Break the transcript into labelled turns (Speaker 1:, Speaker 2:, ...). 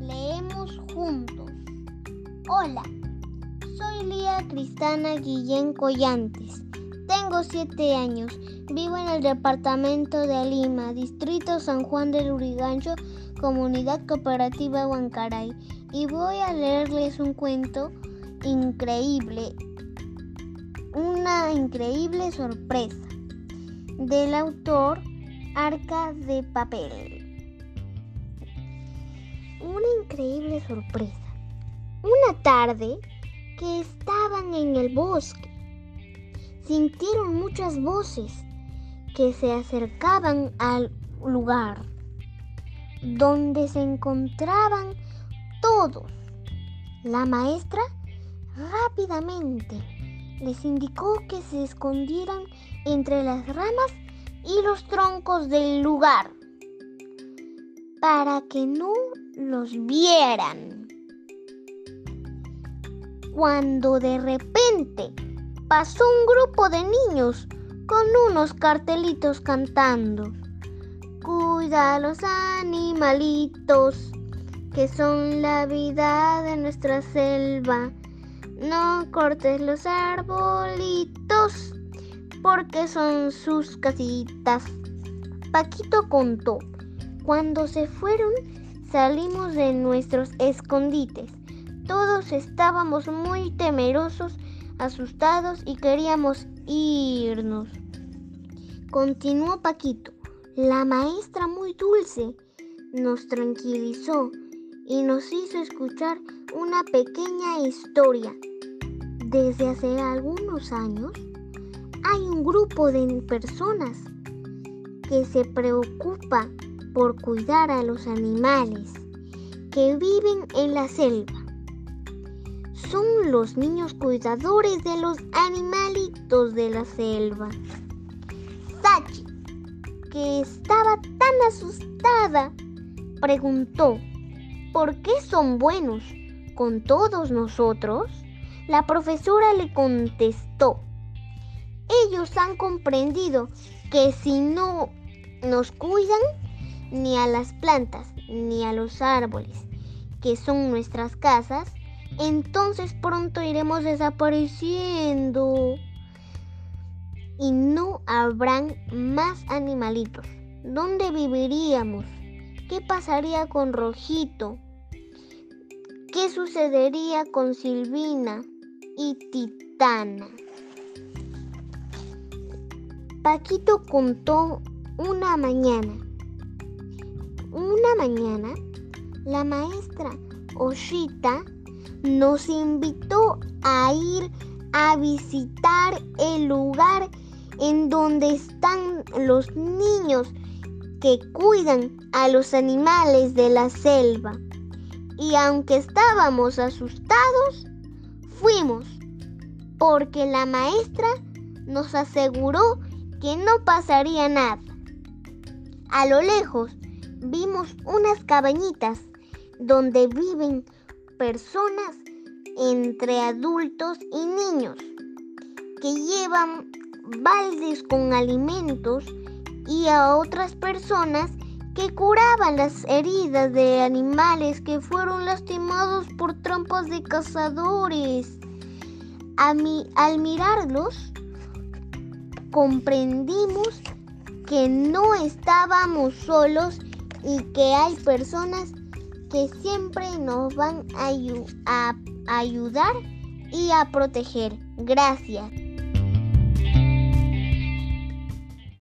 Speaker 1: Leemos juntos. Hola, soy Lía Cristana Guillén Collantes. Tengo siete años. Vivo en el departamento de Lima, distrito San Juan del Urigancho, comunidad cooperativa Huancaray. Y voy a leerles un cuento increíble, una increíble sorpresa del autor Arca de Papel. Una increíble sorpresa. Una tarde que estaban en el bosque, sintieron muchas voces que se acercaban al lugar donde se encontraban todos. La maestra rápidamente les indicó que se escondieran entre las ramas y los troncos del lugar para que no los vieran. Cuando de repente pasó un grupo de niños con unos cartelitos cantando. Cuida a los animalitos que son la vida de nuestra selva. No cortes los arbolitos porque son sus casitas. Paquito contó. Cuando se fueron, salimos de nuestros escondites. Todos estábamos muy temerosos, asustados y queríamos irnos. Continuó Paquito. La maestra muy dulce nos tranquilizó y nos hizo escuchar una pequeña historia. Desde hace algunos años hay un grupo de personas que se preocupa por cuidar a los animales que viven en la selva. Son los niños cuidadores de los animalitos de la selva. Sachi, que estaba tan asustada, preguntó, ¿por qué son buenos con todos nosotros? La profesora le contestó, ellos han comprendido que si no nos cuidan, ni a las plantas, ni a los árboles, que son nuestras casas, entonces pronto iremos desapareciendo y no habrán más animalitos. ¿Dónde viviríamos? ¿Qué pasaría con Rojito? ¿Qué sucedería con Silvina y Titana? Paquito contó una mañana. Una mañana, la maestra Oshita nos invitó a ir a visitar el lugar en donde están los niños que cuidan a los animales de la selva. Y aunque estábamos asustados, fuimos, porque la maestra nos aseguró que no pasaría nada. A lo lejos vimos unas cabañitas donde viven personas entre adultos y niños que llevan baldes con alimentos y a otras personas que curaban las heridas de animales que fueron lastimados por trampas de cazadores. al mirarlos, comprendimos que no estábamos solos y que hay personas que siempre nos van a, ayudar y a proteger. Gracias.